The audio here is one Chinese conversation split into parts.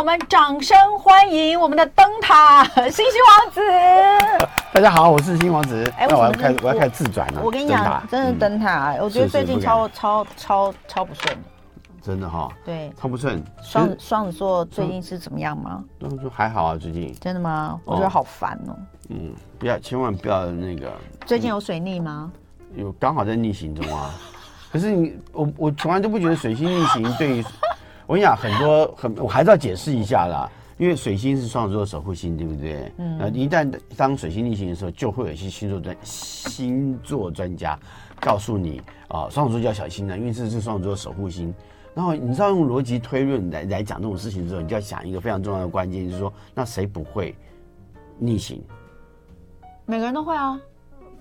我们掌声欢迎我们的灯塔 星星王子。大家好，我是星星王子。哎、欸，我要开，我要开始自转了。我跟你讲，真的灯塔、嗯，我觉得最近超超超超不顺。真的哈、哦，对，超不顺。双双子座最近是怎么样吗？双子座还好啊，最近。真的吗？我觉得好烦哦。嗯，不要，千万不要那个。最近有水逆吗？嗯、有，刚好在逆行中啊。可是你，我我从来都不觉得水星逆行对于，我跟你讲，很多很，我还是要解释一下啦。因为水星是双子座的守护星，对不对？嗯。那一旦当水星逆行的时候，就会有一些星座专星座专家告诉你啊，双子座就要小心了，因为这是双子座的守护星。然后你知道用逻辑推论来来讲这种事情之后，你就要想一个非常重要的关键，就是说，那谁不会逆行？每个人都会啊。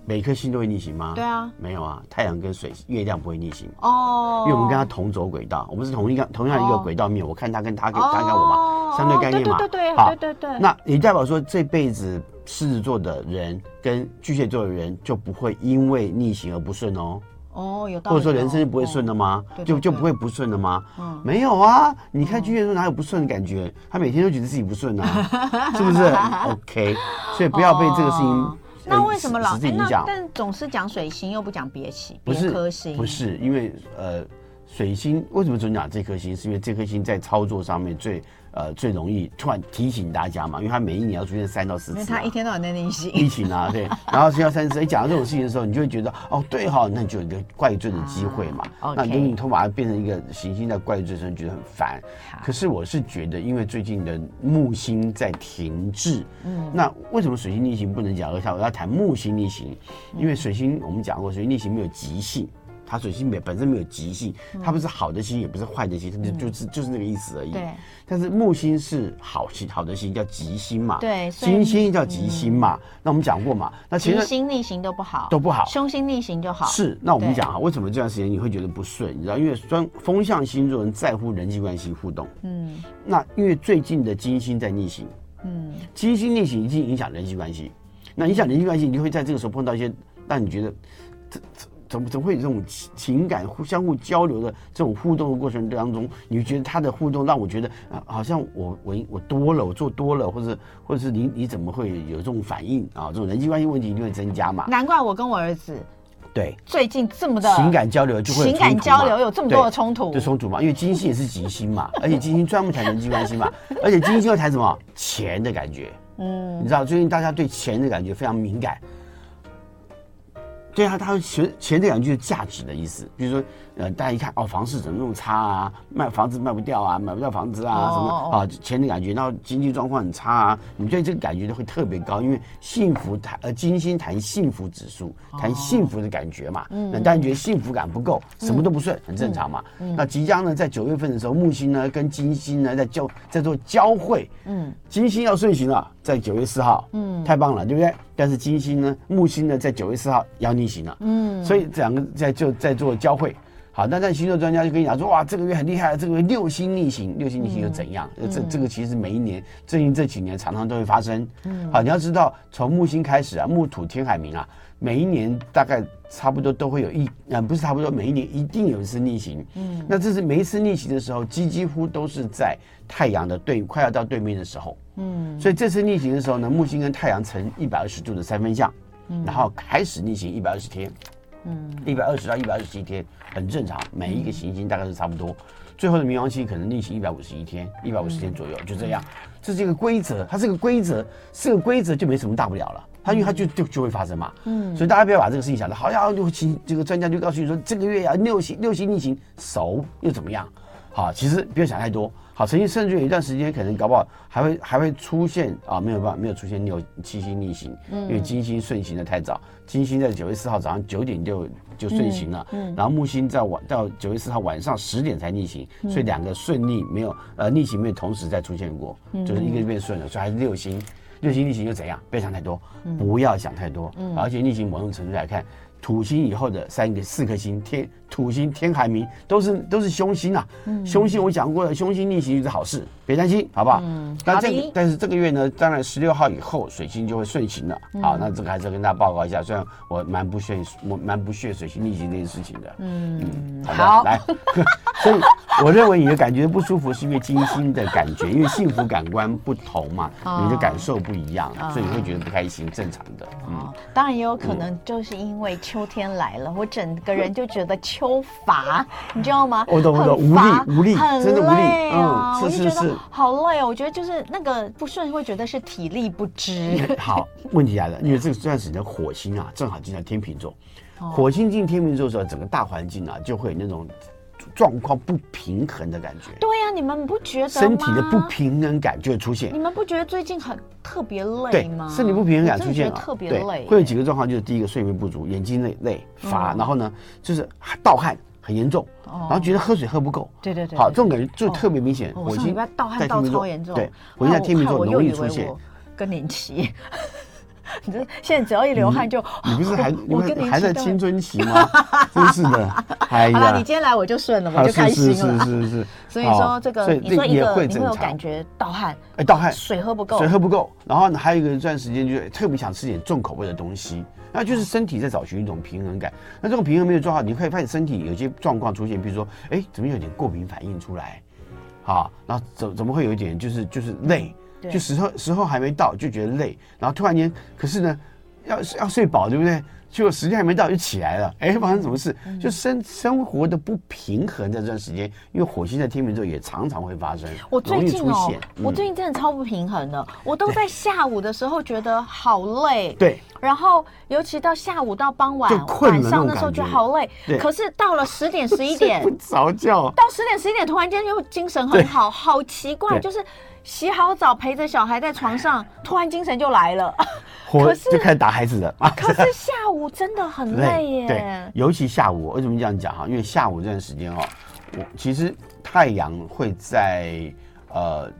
每颗星都会逆行吗？对啊。没有啊，太阳跟水、月亮不会逆行哦，因为我们跟它同走轨道，我们是同一个同样一个轨道面。我看它跟他跟他跟我嘛，相对概念嘛。对对对，好，对对对。那也代表说，这辈子狮子座的人跟巨蟹座的人就不会因为逆行而不顺哦。哦，有道理。或者说人生就不会顺了吗？就就不会不顺了吗？嗯，没有啊。你看巨蟹座哪有不顺的感觉？他每天都觉得自己不顺啊，是不是？OK，所以不要被这个事情。那为什么老是那但总是讲水星又不讲别星别颗星？不是因为呃，水星为什么总讲这颗星？是因为这颗星在操作上面最。呃，最容易突然提醒大家嘛，因为他每一年要出现三到四次，他一天到晚在逆行，逆行啊，对，然后需要三次。你讲到这种事情的时候，你就会觉得哦，对哈，那你就有一个怪罪的机会嘛。啊 okay、那如果你突然把它变成一个行星在怪罪的时候，你觉得很烦。可是我是觉得，因为最近的木星在停滞，嗯，那为什么水星逆行不能讲？而且我要谈木星逆行，因为水星我们讲过，水星逆行没有极性。它水星没本身没有吉星，它不是好的星，也不是坏的星，它就就是就是那个意思而已。对。但是木星是好星，好的星叫吉星嘛。对。金星叫吉星嘛。那我们讲过嘛。那其实吉星逆行都不好。都不好。凶星逆行就好。是。那我们讲啊，为什么这段时间你会觉得不顺？你知道，因为双风象星座人在乎人际关系互动。嗯。那因为最近的金星在逆行。嗯。金星逆行已经影响人际关系。那影响人际关系，你就会在这个时候碰到一些让你觉得这这。怎么怎么会有这种情情感互相互交流的这种互动的过程当中，你觉得他的互动让我觉得啊，好像我我我多了，我做多了，或者或者是你你怎么会有这种反应啊？这种人际关系问题一定会增加嘛？难怪我跟我儿子对最近这么的情感交流就会情感交流有这么多的冲突，就冲突嘛，因为金星也是吉星嘛，而且金星专门谈人际关系嘛，而且金星又谈什么钱的感觉，嗯，你知道最近大家对钱的感觉非常敏感。对啊，他钱钱这两句是价值的意思，比如说，呃，大家一看哦，房市怎么那么差啊？卖房子卖不掉啊，买不到房子啊，哦、什么啊？钱的感觉，然后经济状况很差啊，你对这个感觉都会特别高，因为幸福谈呃金星谈幸福指数，谈幸福的感觉嘛。嗯、哦。那大家觉得幸福感不够，什么都不顺，嗯、很正常嘛。嗯。那即将呢，在九月份的时候，木星呢跟金星呢在交在做交汇。嗯。金星要顺行了，在九月四号。嗯。太棒了，对不对？但是金星呢，木星呢，在九月四号要逆。行了，嗯，所以这两个在就在做交汇，好，那在星座专家就跟你讲说，哇，这个月很厉害，这个月六星逆行，六星逆行又怎样？嗯、这这个其实每一年最近这几年常常都会发生，嗯，好，你要知道，从木星开始啊，木土天海明啊，每一年大概差不多都会有一，嗯，不是差不多，每一年一定有一次逆行，嗯，那这是每一次逆行的时候，几几乎都是在太阳的对快要到对面的时候，嗯，所以这次逆行的时候呢，木星跟太阳成一百二十度的三分相。然后开始逆行一百二十天，嗯，一百二十到一百二十七天很正常，每一个行星大概是差不多。最后的冥王星可能逆行一百五十一天，一百五十天左右，就这样。这是一个规则，它是个规则，是个规则就没什么大不了了。它因为它就就就会发生嘛，嗯，所以大家不要把这个事情想的，好像六星这个专家就告诉你说，这个月要六星六星逆行，熟又怎么样？好，其实不要想太多。好，曾经甚至有一段时间，可能搞不好还会还会出现啊，没有办法，没有出现六七星逆行，嗯，因为金星顺行的太早，金星在九月四号早上九点就就顺行了，嗯，然后木星在晚到九月四号晚上十点才逆行，所以两个顺逆没有呃逆行没有同时再出现过，就是一个就变顺了，所以还是六星，六星逆行又怎样？不要想太多，不要想太多，而且逆行某种程度来看。土星以后的三个四颗星天土星、天海冥都是都是凶星啊。嗯，凶星我讲过了，凶星逆行就是好事，别担心，好不好？嗯，那这个但是这个月呢，当然十六号以后水星就会顺行了。好，那这个还是要跟大家报告一下，虽然我蛮不屑我蛮不屑水星逆行这件事情的。嗯，好的，来，所以我认为你的感觉不舒服是因为金星的感觉，因为幸福感官不同嘛，你的感受不一样，所以你会觉得不开心，正常的。嗯，当然也有可能就是因为秋天来了，我整个人就觉得秋乏，你知道吗？我懂，我懂，无力，无力，真的无力。嗯，我就觉得好累哦。我觉得就是那个不顺，会觉得是体力不支。好，问题来了，因为这个这段时间火星啊，正好进在天秤座，火星进天秤座的时候，整个大环境啊，就会有那种。状况不平衡的感觉，对你们不觉得身体的不平衡感就会出现？你们不觉得最近很特别累吗？对，身体不平衡感出现了特别累，会有几个状况，就是第一个睡眠不足，眼睛累累乏，嗯、然后呢就是盗汗很严重，哦、然后觉得喝水喝不够，对对对，好，这种感觉就特别明显。我上礼拜盗汗盗超严重，对，我现在天秤座容易出现更年期。你这现在只要一流汗就，你不是还 我跟你还在青春期吗？真是的，哎呀，你今天来我就顺了，我就开心了。是是是是，所以说这个你说一个你会有感觉盗汗，哎，盗汗，水喝不够，水喝不够，然后还有一个这段时间就特别想吃点重口味的东西，那就是身体在找寻一种平衡感。那这种平衡没有做好，你可以发现身体有些状况出现，比如说，哎，怎么有点过敏反应出来？好，然后怎怎么会有一点就是就是累？就时候时候还没到，就觉得累，然后突然间，可是呢，要要睡饱，对不对？结果时间还没到就起来了，哎，发生什么事？就生生活的不平衡，在这段时间，因为火星在天秤座也常常会发生。我最近哦，我最近真的超不平衡的，我都在下午的时候觉得好累，对，然后尤其到下午到傍晚晚上的时候觉。得好累，可是到了十点十一点 不着觉，到十点十一点突然间又精神很好，好奇怪，就是。洗好澡，陪着小孩在床上，突然精神就来了。可是就开始打孩子了。可是下午真的很累耶。对，尤其下午，为什么这样讲哈？因为下午这段时间哈，我其实太阳会在呃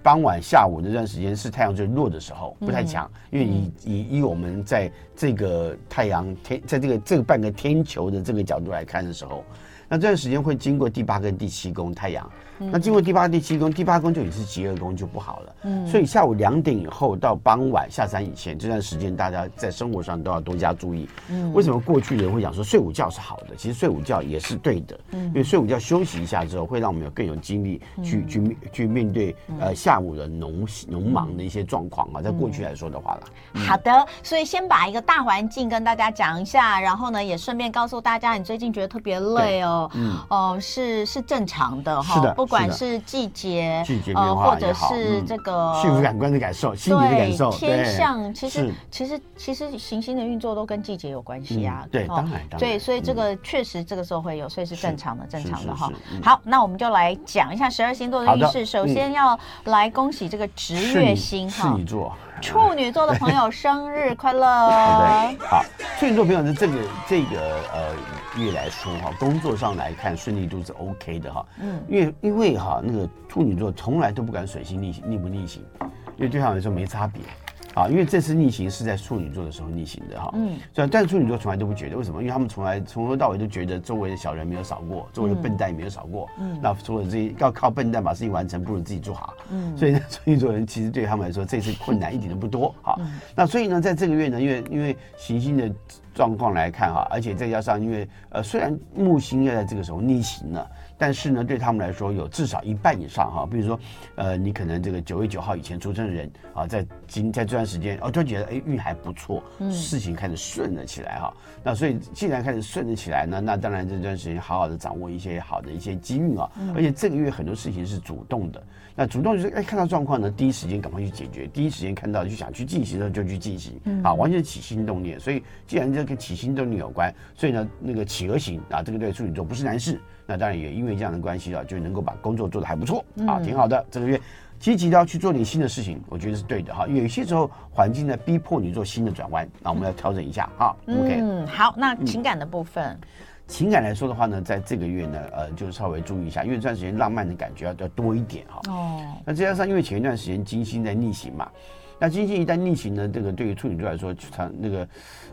傍晚下午这段时间是太阳最弱的时候，不太强。因为以以以我们在这个太阳天在这个这个半个天球的这个角度来看的时候，那这段时间会经过第八跟第七宫太阳。那经过第八、第七宫，第八宫就已经是极恶宫，就不好了。嗯，所以下午两点以后到傍晚下山以前这段时间，大家在生活上都要多加注意。嗯，为什么过去的人会讲说睡午觉是好的？其实睡午觉也是对的。嗯，因为睡午觉休息一下之后，会让我们有更有精力去去去面对呃下午的农农忙的一些状况啊。在过去来说的话了。好的，所以先把一个大环境跟大家讲一下，然后呢也顺便告诉大家，你最近觉得特别累哦，嗯，哦是是正常的哈。是的。不管是季节，季节变化或者是这个幸福感官的感受，心理的感受，天象，其实其实其实行星的运作都跟季节有关系啊。对，当然，对，所以这个确实这个时候会有，所以是正常的，正常的。哈。好，那我们就来讲一下十二星座的运势。首先要来恭喜这个值月星哈，处女座，处女座的朋友生日快乐。对，好，处女座朋友的这个这个呃。月来说哈，工作上来看顺利度是 OK 的哈，嗯，因为因为哈那个处女座从来都不敢水星逆行逆不逆行，因为对他来说没差别。啊，因为这次逆行是在处女座的时候逆行的哈，嗯，所以但是处女座从来都不觉得，为什么？因为他们从来从头到尾都觉得周围的小人没有少过，周围的笨蛋也没有少过，嗯，那除了这些要靠笨蛋把事情完成，不如自己做好，嗯，所以呢，处女座人其实对他们来说这次困难一点都不多，好，那所以呢，在这个月呢，因为因为行星的状况来看哈，而且再加上因为呃，虽然木星要在这个时候逆行了。但是呢，对他们来说，有至少一半以上哈，比如说，呃，你可能这个九月九号以前出生的人啊，在今在这段时间，哦，就觉得哎运还不错，事情开始顺了起来哈。那所以既然开始顺了起来呢，那当然这段时间好好的掌握一些好的一些机遇啊，而且这个月很多事情是主动的。那主动就是哎看到状况呢，第一时间赶快去解决，第一时间看到就想去进行的时候就去进行，啊，完全起心动念。所以既然这跟起心动念有关，所以呢那个企鹅型啊，这个对处女座不是难事。那当然也因为这样的关系啊，就能够把工作做得还不错啊，挺好的。这个月积极的要去做点新的事情，我觉得是对的哈。有些时候环境呢逼迫你做新的转弯，那我们要调整一下哈。OK，嗯，好，那情感的部分，嗯，情感来说的话呢，在这个月呢，呃，就稍微注意一下，因为这段时间浪漫的感觉要要多一点哈。哦，那再加上因为前一段时间金星在逆行嘛。那金星一旦逆行呢，这个对于处女座来说，常那个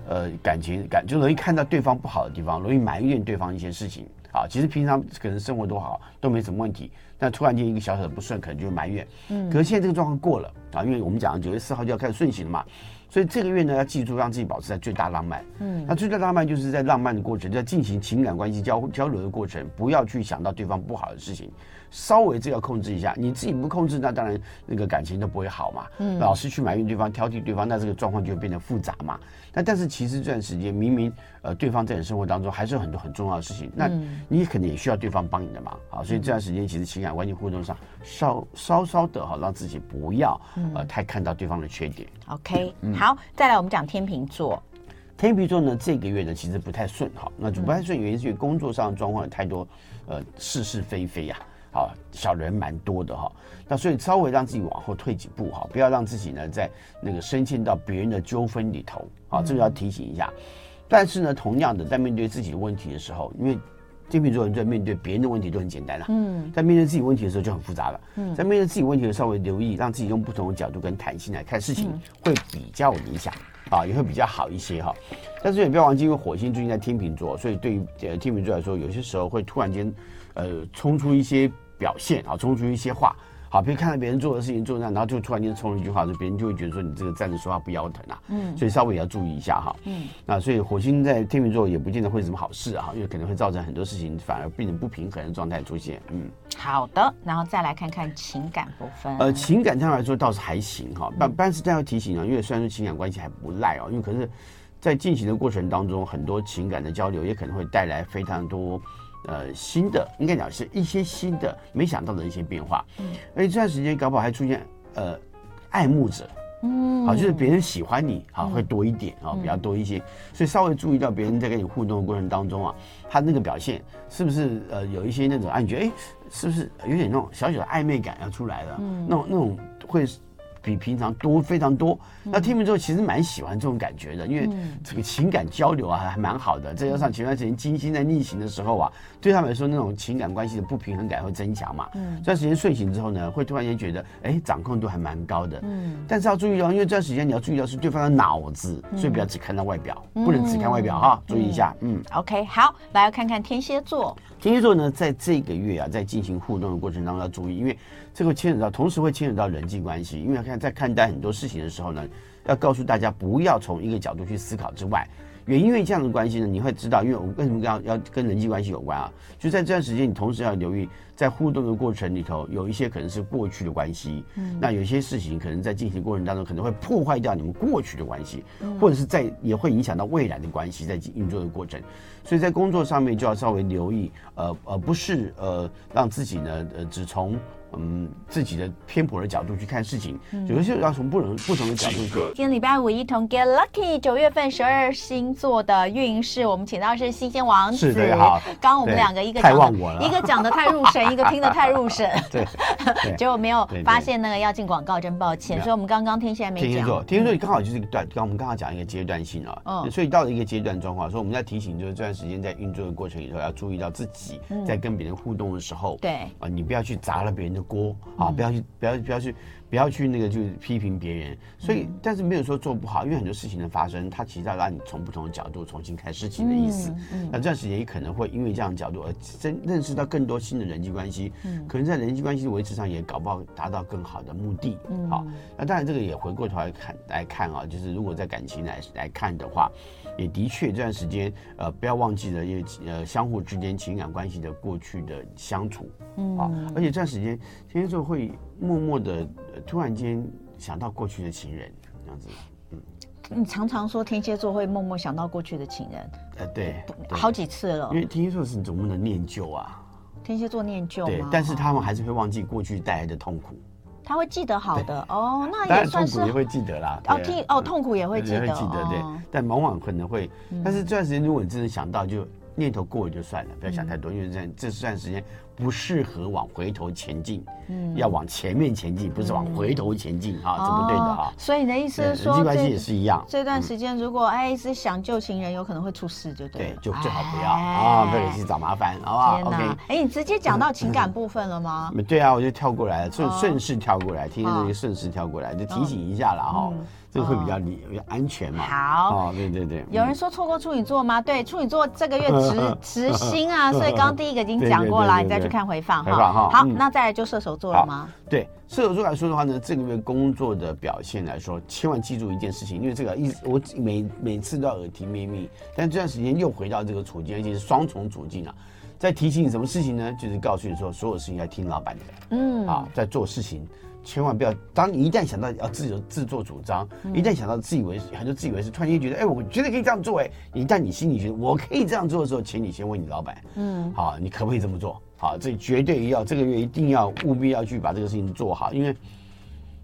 呃感情感就容易看到对方不好的地方，容易埋怨对方一些事情。啊，其实平常可能生活都好，都没什么问题，但突然间一个小小的不顺，可能就埋怨。嗯，可是现在这个状况过了啊，因为我们讲九月四号就要开始顺行了嘛，所以这个月呢要记住让自己保持在最大浪漫。嗯，那最大浪漫就是在浪漫的过程，在进行情感关系交交流的过程，不要去想到对方不好的事情。稍微这要控制一下，你自己不控制，那当然那个感情都不会好嘛。嗯，老是去埋怨对方、挑剔对方，那这个状况就会变得复杂嘛。那但是其实这段时间明明呃对方在你生活当中还是有很多很重要的事情，那你可能也需要对方帮你的忙啊。所以这段时间其实情感关系互动上稍稍稍的哈，让自己不要呃太看到对方的缺点。OK，好，再来我们讲天秤座。天秤座呢这个月呢其实不太顺哈，那就不太顺原因是因为工作上的状况有太多呃是是非非呀。好，小人蛮多的哈，那所以稍微让自己往后退几步哈，不要让自己呢在那个深陷到别人的纠纷里头啊，这个要提醒一下。但是呢，同样的，在面对自己的问题的时候，因为天秤座人在面对别人的问题都很简单了，嗯，在面对自己问题的时候就很复杂了，嗯，在面对自己问题的时候，稍微留意，让自己用不同的角度跟弹性来看事情，会比较理想啊，也会比较好一些哈。但是也不要忘记，因为火星最近在天秤座，所以对于呃天秤座来说，有些时候会突然间。呃，冲出一些表现啊，冲出一些话，好，比如看到别人做的事情做那，然后就突然间冲了一句话，就别人就会觉得说你这个站着说话不腰疼啊，嗯，所以稍微也要注意一下哈，嗯，那所以火星在天秤座也不见得会是什么好事啊，因为可能会造成很多事情反而变成不平衡的状态出现，嗯，好的，然后再来看看情感部分，呃，情感上来说倒是还行哈，但但是这样要提醒啊，因为虽然说情感关系还不赖哦，因为可是，在进行的过程当中，很多情感的交流也可能会带来非常多。呃，新的应该讲是一些新的没想到的一些变化，嗯，而且这段时间搞不好还出现呃爱慕者，嗯，好，就是别人喜欢你，好，会多一点啊，比较多一些，所以稍微注意到别人在跟你互动的过程当中啊，他那个表现是不是呃有一些那种，啊，你觉得哎，是不是有点那种小小的暧昧感要出来了？嗯，那种那种会。比平常多非常多，那听完之后其实蛮喜欢这种感觉的，因为这个情感交流啊还蛮好的，再加上前段时间金星在逆行的时候啊，对他们来说那种情感关系的不平衡感会增强嘛。嗯，这段时间睡醒之后呢，会突然间觉得，哎，掌控度还蛮高的。嗯，但是要注意到，因为这段时间你要注意到是对方的脑子，所以不要只看到外表，不能只看外表哈，注意一下。嗯，OK，好，来要看看天蝎座。天蝎座呢，在这个月啊，在进行互动的过程当中要注意，因为这个牵扯到，同时会牵扯到人际关系，因为看在看待很多事情的时候呢，要告诉大家不要从一个角度去思考之外。也因为这样的关系呢，你会知道，因为我为什么要要跟人际关系有关啊？就在这段时间，你同时要留意，在互动的过程里头，有一些可能是过去的关系，嗯，那有些事情可能在进行过程当中，可能会破坏掉你们过去的关系，或者是在也会影响到未来的关系，在运作的过程，所以在工作上面就要稍微留意，呃，而不是呃让自己呢，呃，只从。嗯，自己的偏颇的角度去看事情，有的时候要从不同不同的角度去。今天礼拜五一同 Get Lucky 九月份十二星座的运势，我们请到是新鲜王子。好。刚刚我们两个一个讲的，一个讲的太入神，一个听的太入神。对。结果没有发现那个要进广告，真抱歉。所以我们刚刚天蝎还没讲。天蝎座，天蝎座刚好就是一个段，刚我们刚好讲一个阶段性啊。嗯。所以到了一个阶段状况，所以我们在提醒，就是这段时间在运作的过程里头，要注意到自己在跟别人互动的时候，对啊，你不要去砸了别人的锅啊，不要去，不要，不要去。不要去那个就是批评别人，所以但是没有说做不好，因为很多事情的发生，它其实要让你从不同的角度重新看事情的意思。嗯，那这段时间也可能会因为这样的角度而真认识到更多新的人际关系，嗯，可能在人际关系的维持上也搞不好达到更好的目的。嗯，好，那当然这个也回过头来看来看啊，就是如果在感情来来看的话，也的确这段时间呃不要忘记了，因为呃相互之间情感关系的过去的相处，嗯，啊，而且这段时间天蝎座会默默的。突然间想到过去的情人，这样子，嗯，你常常说天蝎座会默默想到过去的情人，呃，对，好几次了。因为天蝎座是总不能念旧啊，天蝎座念旧，对，但是他们还是会忘记过去带来的痛苦。他会记得好的哦，那也算是痛苦也会记得啦。哦，听哦，痛苦也会记得，也会记得，对。但往往可能会，但是这段时间如果你真的想到，就念头过了就算了，不要想太多，嗯、因为这这段时间不适合往回头前进，嗯，要往前面前进，不是往回头前进、嗯、啊，这不对的啊。所以你的意思是说，人际关系也是一样。这段时间如果哎一直想旧情人，有可能会出事，就对。对，就最好不要啊，不要去找麻烦，好不好？OK。哎，你直接讲到情感部分了吗？对啊，我就跳过来了，顺顺势跳过来，听这个顺势跳过来，就提醒一下了哈。这个会比较理比较安全嘛？好，哦，对对对。有人说错过处女座吗？对，处女座这个月执 执星啊，所以刚刚第一个已经讲过了，你再去看回放哈。好，那再来就射手座了吗？对，射手座来说的话呢，这个月工作的表现来说，千万记住一件事情，因为这个一我每每次都要耳提面命，但这段时间又回到这个处境，而且是双重处境啊，在提醒你什么事情呢？就是告诉你说，所有事情要听老板的，嗯，啊，在做事情。千万不要，当你一旦想到要自由自作主张，嗯、一旦想到自以为是，很多自以为是，突然间觉得，哎、欸，我觉得可以这样做，哎，一旦你心里觉得我可以这样做的时候，请你先问你老板，嗯，好，你可不可以这么做？好，这绝对要这个月一定要务必要去把这个事情做好，因为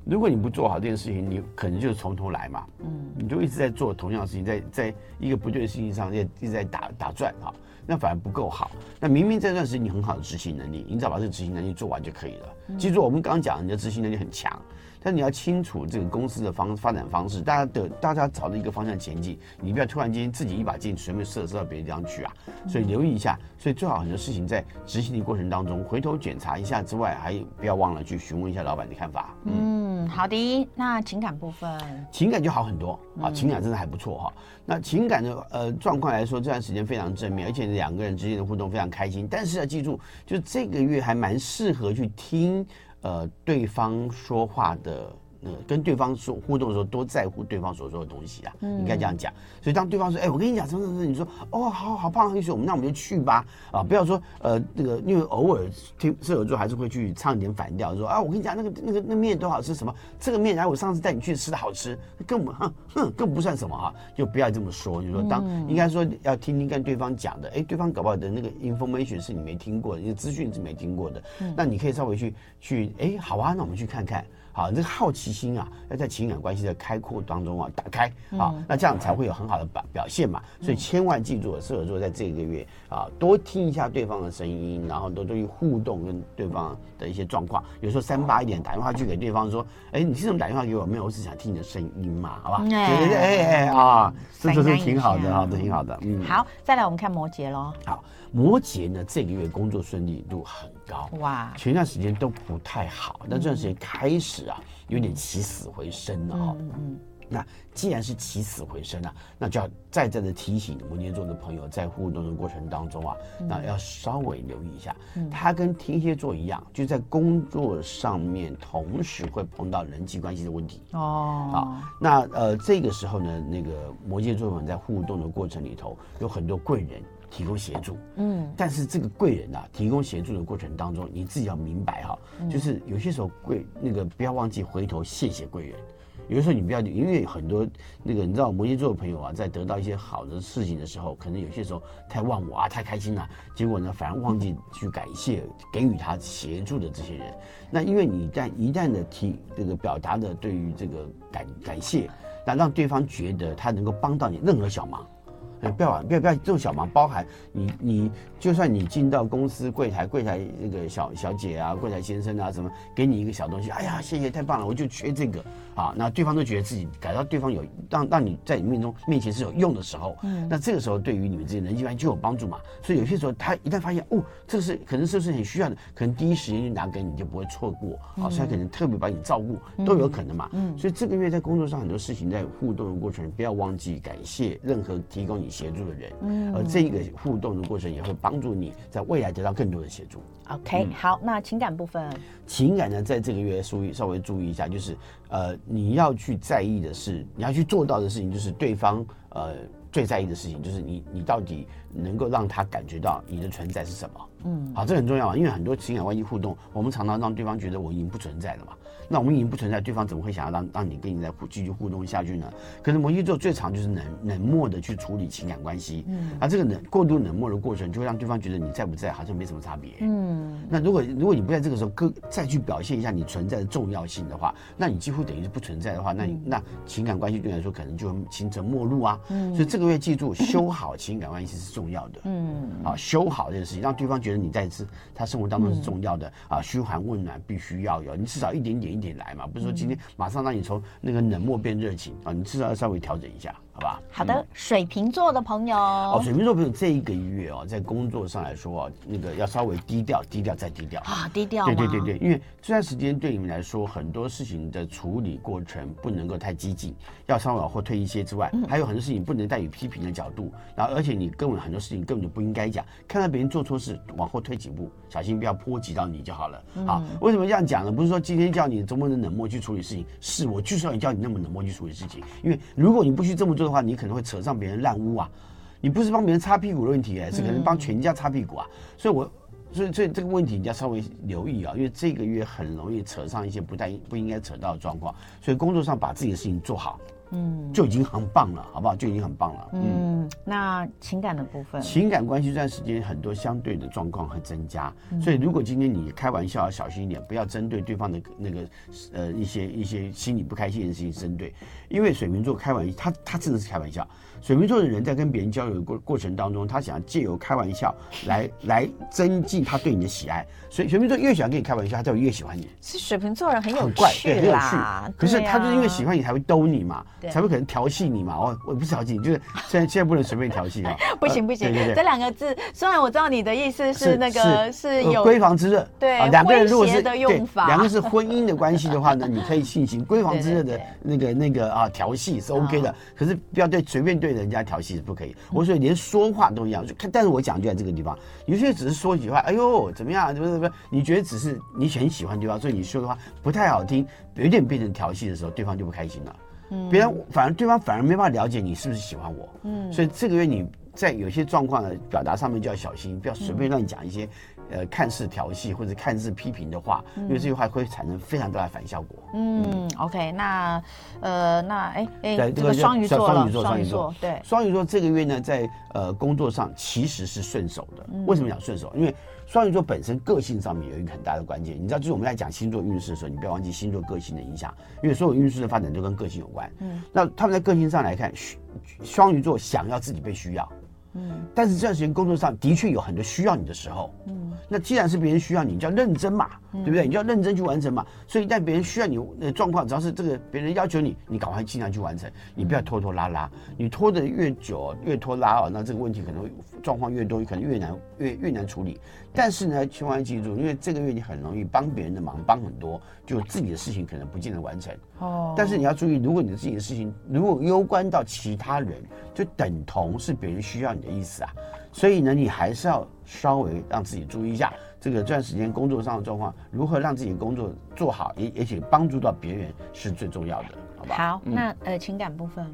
如果你不做好这件事情，你可能就是从头来嘛，嗯，你就一直在做同样的事情，在在一个不对的事情上一直在打打转啊。那反而不够好。那明明这段时间你很好的执行能力，你只要把这个执行能力做完就可以了。记住，我们刚讲你的执行能力很强，但你要清楚这个公司的方发展方式，大家的大家朝着一个方向前进，你不要突然间自己一把剑随便射射到别的地方去啊。所以留意一下，所以最好很多事情在执行的过程当中回头检查一下之外，还不要忘了去询问一下老板的看法。嗯，好的。那情感部分，情感就好很多啊，情感真的还不错哈。那情感的呃状况来说，这段时间非常正面，而且两个人之间的互动非常开心。但是要记住，就这个月还蛮适合去听呃对方说话的。呃，跟对方说互动的时候，多在乎对方所说的东西啊，应该这样讲。所以当对方说，哎，我跟你讲什么什么，你说，哦，好好棒，很喜们，那我们就去吧。啊，不要说，呃，那个，因为偶尔听射手座还是会去唱一点反调，说啊，我跟你讲，那个那个那面多好吃，什么这个面，然后我上次带你去吃的好吃，更不哼哼更不算什么哈，就不要这么说。就是说当应该说要听听看对方讲的，哎，对方搞不好的那个 information 是你没听过的，那个资讯是没听过的，那你可以稍微去去，哎，好啊，那我们去看看。好，这个好奇心啊，要在情感关系的开阔当中啊打开啊，那这样才会有很好的表表现嘛。所以千万记住，射手座在这个月啊，多听一下对方的声音，然后多多去互动跟对方的一些状况。有时候三八一点打电话去给对方说，哎，你是怎么打电话给我？没有，我只想听你的声音嘛，好吧？对对对，哎哎啊，这都是挺好的啊，这挺好的。嗯，好，再来我们看摩羯喽。好，摩羯呢，这个月工作顺利度很高哇，前段时间都不太好，那这段时间开始啊，有点起死回生了哈。嗯嗯。那既然是起死回生啊，那就要再再的提醒摩羯座的朋友，在互动的过程当中啊，那要稍微留意一下。嗯他跟天蝎座一样，就在工作上面同时会碰到人际关系的问题。哦。好，那呃这个时候呢，那个摩羯座们在互动的过程里头，有很多贵人。提供协助，嗯，但是这个贵人啊，提供协助的过程当中，你自己要明白哈，就是有些时候贵那个不要忘记回头谢谢贵人。有的时候你不要，因为很多那个你知道摩羯座的朋友啊，在得到一些好的事情的时候，可能有些时候太忘我啊，太开心了，结果呢反而忘记去感谢给予他协助的这些人。那因为你一旦一旦的提这个表达的对于这个感感谢，那让对方觉得他能够帮到你任何小忙。哎，不要不要不要这种小忙，包含你你就算你进到公司柜台柜台那个小小姐啊，柜台先生啊什么，给你一个小东西，哎呀谢谢太棒了，我就缺这个啊，那对方都觉得自己感到对方有让让你在你面中面前是有用的时候，嗯，那这个时候对于你们之间人际关系就有帮助嘛。所以有些时候他一旦发现哦，这个是可能是不是很需要的，可能第一时间就拿给你，就不会错过啊，所以他可能特别把你照顾都有可能嘛。嗯，所以这个月在工作上很多事情在互动的过程，不要忘记感谢任何提供你。协助的人，嗯，而这个互动的过程也会帮助你在未来得到更多的协助。OK，嗯，好，那情感部分，情感呢，在这个月注意稍微注意一下，就是呃，你要去在意的是，你要去做到的事情，就是对方呃最在意的事情，就是你你到底能够让他感觉到你的存在是什么。嗯，好，这很重要啊，因为很多情感关系互动，我们常常让对方觉得我已经不存在了嘛。那我们已经不存在，对方怎么会想要让让你跟你再互继续互动下去呢？可是摩羯座最常就是冷冷漠的去处理情感关系，嗯，而这个冷过度冷漠的过程，就会让对方觉得你在不在好像没什么差别，嗯。那如果如果你不在这个时候，更再去表现一下你存在的重要性的话，那你几乎等于是不存在的话，那你那情感关系对你来说可能就会形成陌路啊。嗯，所以这个月记住，修好情感关系是重要的。嗯，啊，修好这件事情，让对方觉得你在是他生活当中是重要的。嗯、啊，嘘寒问暖必须要有，你至少一点点一点来嘛，不是说今天马上让你从那个冷漠变热情啊，你至少要稍微调整一下。好吧，好的，水瓶座的朋友哦，水瓶座朋友这一个月哦，在工作上来说哦，那个要稍微低调，低调再低调啊，低调，对对对对，因为这段时间对你们来说，很多事情的处理过程不能够太激进，要稍微往后退一些之外，还有很多事情不能带有批评的角度，然后而且你根本很多事情根本就不应该讲，看到别人做错事，往后退几步，小心不要波及到你就好了。好，为什么这样讲呢？不是说今天叫你怎么的冷漠去处理事情，是我就是要你叫你那么冷漠去处理事情，因为如果你不去这么做的话，你可能会扯。上别人烂屋啊！你不是帮别人擦屁股的问题，哎，是可能帮全家擦屁股啊！所以，我所以所以这个问题你要稍微留意啊，因为这个月很容易扯上一些不太不应该扯到的状况，所以工作上把自己的事情做好。嗯，就已经很棒了，好不好？就已经很棒了。嗯，嗯，那情感的部分，情感关系这段时间很多相对的状况会增加，嗯、所以如果今天你开玩笑要小心一点，不要针对对方的那个呃一些一些心里不开心的事情针对，因为水瓶座开玩笑，他他真的是开玩笑。水瓶座的人在跟别人交流的过过程当中，他想借由开玩笑来 来增进他对你的喜爱，所以水瓶座越喜欢跟你开玩笑，他就越喜欢你。是水瓶座人很有趣，对，很有趣。可是他就是因为喜欢你才会逗你嘛。才会可能调戏你嘛？我我不是调戏你，就是现在现在不能随便调戏啊！不行不行，这两个字虽然我知道你的意思是那个是有闺房之热，对，两个人如果是的用法，两个是婚姻的关系的话呢，你可以进行 闺房之热的那个那个啊调戏是 OK 的，可是不要对随便对人家调戏是不可以。我说连说话都一样，就看，但是我讲就在这个地方，有些只是说几句话，哎呦怎么样？怎么怎么？你觉得只是你很喜欢对方，所以你说的话不太好听，有点变成调戏的时候，对方就不开心了。嗯，别人反而对方反而没办法了解你是不是喜欢我，嗯，所以这个月你在有些状况的表达上面就要小心，不要随便乱讲一些，呃，看似调戏或者看似批评的话，因为这句话会产生非常大的反效果。嗯，OK，那呃，那哎哎，这个双鱼座，双鱼座，双鱼座，对，双鱼座这个月呢，在呃工作上其实是顺手的。为什么讲顺手？因为双鱼座本身个性上面有一个很大的关键，你知道，就是我们在讲星座运势的时候，你不要忘记星座个性的影响，因为所有运势的发展都跟个性有关。嗯，那他们在个性上来看，双鱼座想要自己被需要。嗯，但是这段时间工作上的确有很多需要你的时候。嗯，那既然是别人需要你，你就要认真嘛，对不对？你就要认真去完成嘛。所以一旦别人需要你的状况，只要是这个别人要求你，你赶快尽量去完成，你不要拖拖拉拉。你拖得越久，越拖拉哦，那这个问题可能状况越多，可能越难越越难处理。但是呢，千万记住，因为这个月你很容易帮别人的忙帮很多，就自己的事情可能不见得完成。哦，但是你要注意，如果你自己的事情如果攸关到其他人，就等同是别人需要你的意思啊，所以呢，你还是要稍微让自己注意一下这个这段时间工作上的状况，如何让自己的工作做好，也而且帮助到别人是最重要的，好吧？好，嗯、那呃情感部分，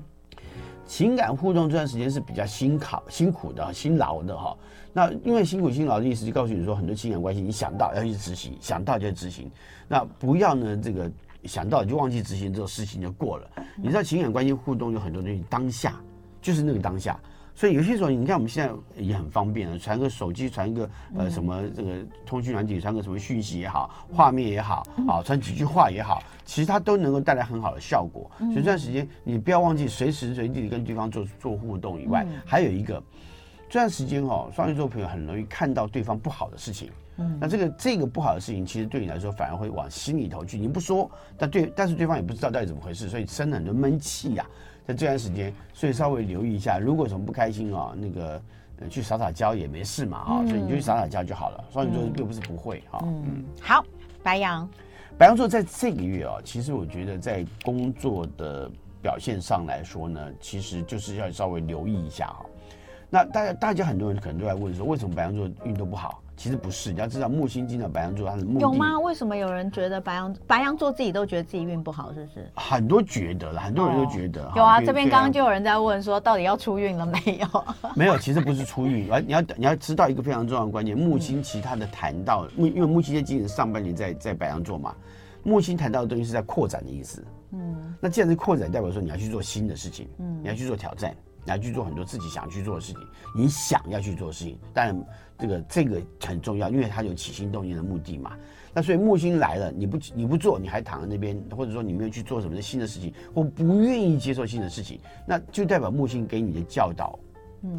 情感互动这段时间是比较辛考辛苦的、辛劳的哈。那因为辛苦辛劳的意思，就告诉你说很多情感关系，你想到要去执行，想到就执行，那不要呢这个想到就忘记执行，这个事情就过了。你知道情感关系互动有很多东西，当下。就是那个当下，所以有些时候，你看我们现在也很方便了，传个手机，传一个呃什么这个通讯软体，传个什么讯息也好，画面也好，啊，传几句话也好，其实它都能够带来很好的效果。所以这段时间你不要忘记随时随地跟对方做做互动以外，还有一个这段时间哦，双鱼座朋友很容易看到对方不好的事情，嗯，那这个这个不好的事情，其实对你来说反而会往心里头去。你不说，但对，但是对方也不知道到底怎么回事，所以生了很多闷气呀。在这段时间，所以稍微留意一下，如果什么不开心啊，那个去撒撒娇也没事嘛，哈、嗯，所以你就去撒撒娇就好了。双鱼座又不是不会哈。嗯，嗯好，白羊，白羊座在这个月啊，其实我觉得在工作的表现上来说呢，其实就是要稍微留意一下哈。那大家大家很多人可能都在问说，为什么白羊座运都不好？其实不是，你要知道木星进到白羊座，它的目的有吗？为什么有人觉得白羊白羊座自己都觉得自己运不好，是不是？很多觉得了，很多人都觉得。哦、有啊，这边刚刚就有人在问说，到底要出运了没有？没有，其实不是出运，而你要你要知道一个非常重要的关键，木星其他的谈到木，因为木星在今年上半年在在白羊座嘛，木星谈到的东西是在扩展的意思。嗯，那既然是扩展，代表说你要去做新的事情，嗯，你要去做挑战。来去做很多自己想去做的事情，你想要去做的事情，但这个这个很重要，因为它有起心动念的目的嘛。那所以木星来了，你不你不做，你还躺在那边，或者说你没有去做什么新的事情，或不愿意接受新的事情，那就代表木星给你的教导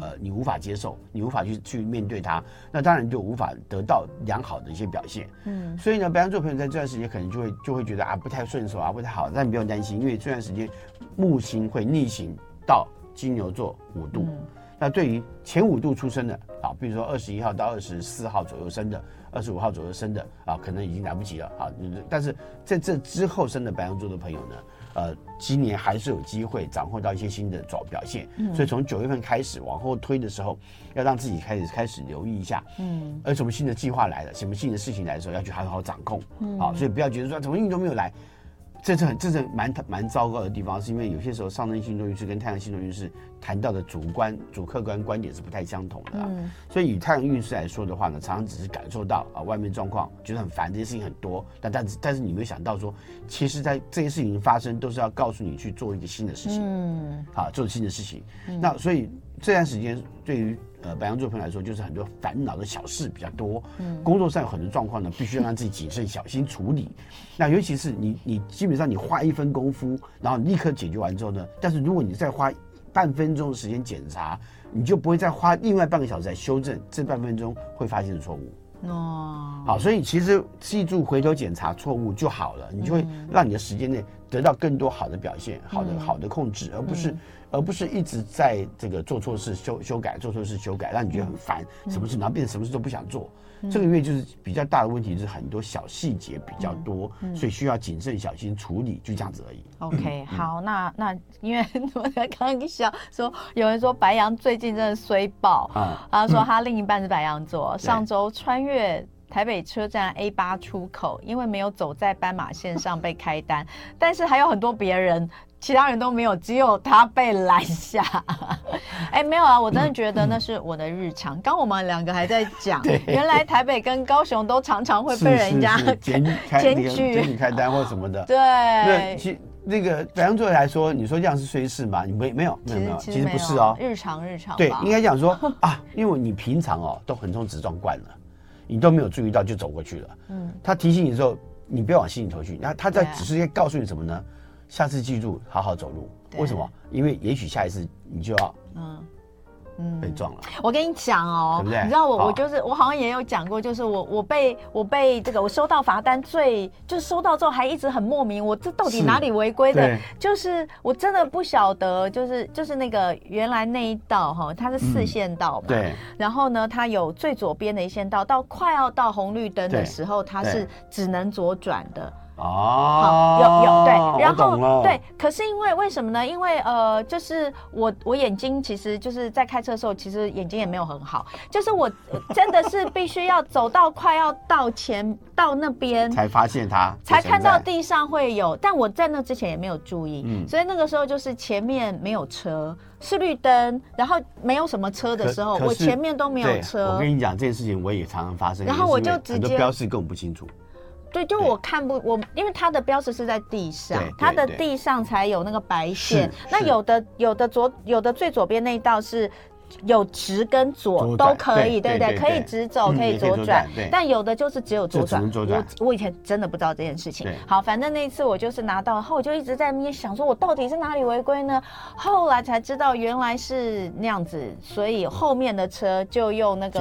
呃，你无法接受，你无法去去面对它，那当然就无法得到良好的一些表现。嗯，所以呢，白羊座朋友在这段时间可能就会就会觉得啊不太顺手啊不太好，但你不用担心，因为这段时间木星会逆行到金牛座五度。嗯、那对于前五度出生的啊，比如说二十一号到二十四号左右生的，二十五号左右生的啊，可能已经来不及了啊。但是在这之后生的白羊座的朋友呢？呃，今年还是有机会掌握到一些新的表表现，嗯、所以从九月份开始往后推的时候，要让自己开始开始留意一下，嗯，而什么新的计划来了，什么新的事情来的时候，要去好好掌控，嗯，好，所以不要觉得说怎么运都没有来。这是很，这是蛮蛮糟糕的地方，是因为有些时候上升星座运势跟太阳星座运势谈到的主观、主客观观点是不太相同的，啊。嗯、所以以太阳运势来说的话呢，常常只是感受到啊外面状况觉得很烦，这些事情很多，但但是但是你没有想到说，其实在这些事情发生都是要告诉你去做一个新的事情，嗯，啊，做新的事情。嗯、那所以这段时间对于。呃，白羊座朋友来说，就是很多烦恼的小事比较多，嗯，工作上有很多状况呢，必须要让自己谨慎小心处理。那尤其是你，你基本上你花一分功夫，然后立刻解决完之后呢，但是如果你再花半分钟的时间检查，你就不会再花另外半个小时来修正这半分钟会发现的错误。哦，好，所以其实记住回头检查错误就好了，你就会让你的时间内得到更多好的表现，好的好的控制，而不是。而不是一直在这个做错事修修改，做错事修改，让你觉得很烦，嗯、什么事然后变成什么事都不想做。嗯、这个月就是比较大的问题，就是很多小细节比较多，所以需要谨慎小心处理，就这样子而已。OK，好，那那因为 我刚刚想说，有人说白羊最近真的衰爆啊，他说他另一半是白羊座，嗯、上周穿越台北车站 A 八出口，因为没有走在斑马线上被开单，但是还有很多别人。其他人都没有，只有他被拦下。哎，没有啊，我真的觉得那是我的日常。刚我们两个还在讲，原来台北跟高雄都常常会被人家检检举、检举 开单或什么的。对，那其那个白羊座来说，你说这样是衰事吗？你没没有没有没有，其实不是哦，日常日常。对，应该讲说啊，因为你平常哦都横冲直撞惯了，你都没有注意到就走过去了。嗯，他提醒你的时候，你不要往心里头去。那他在只是在告诉你什么呢？下次记住好好走路，对为什么？因为也许下一次你就要嗯嗯被撞了。我跟你讲哦，对不对？你知道我我就是我好像也有讲过，就是我我被我被这个我收到罚单最就是收到之后还一直很莫名，我这到底哪里违规的？就是我真的不晓得，就是就是那个原来那一道哈，它是四线道嘛，嗯、对。然后呢，它有最左边的一线道，到快要到红绿灯的时候，它是只能左转的。哦，有有对，然后对，可是因为为什么呢？因为呃，就是我我眼睛其实就是在开车的时候，其实眼睛也没有很好，就是我真的是必须要走到快要到前到那边才发现它，才看到地上会有，但我在那之前也没有注意，嗯，所以那个时候就是前面没有车，是绿灯，然后没有什么车的时候，我前面都没有车。我跟你讲这件事情，我也常常发生，然后我就直接标示根本不清楚。对，就我看不我，因为它的标识是在地上，它的地上才有那个白线。那有的有的左有的最左边那一道是。有直跟左都可以，对不对？可以直走，可以左转，但有的就是只有左转。我我以前真的不知道这件事情。好，反正那一次我就是拿到，后我就一直在面想说，我到底是哪里违规呢？后来才知道原来是那样子，所以后面的车就用那个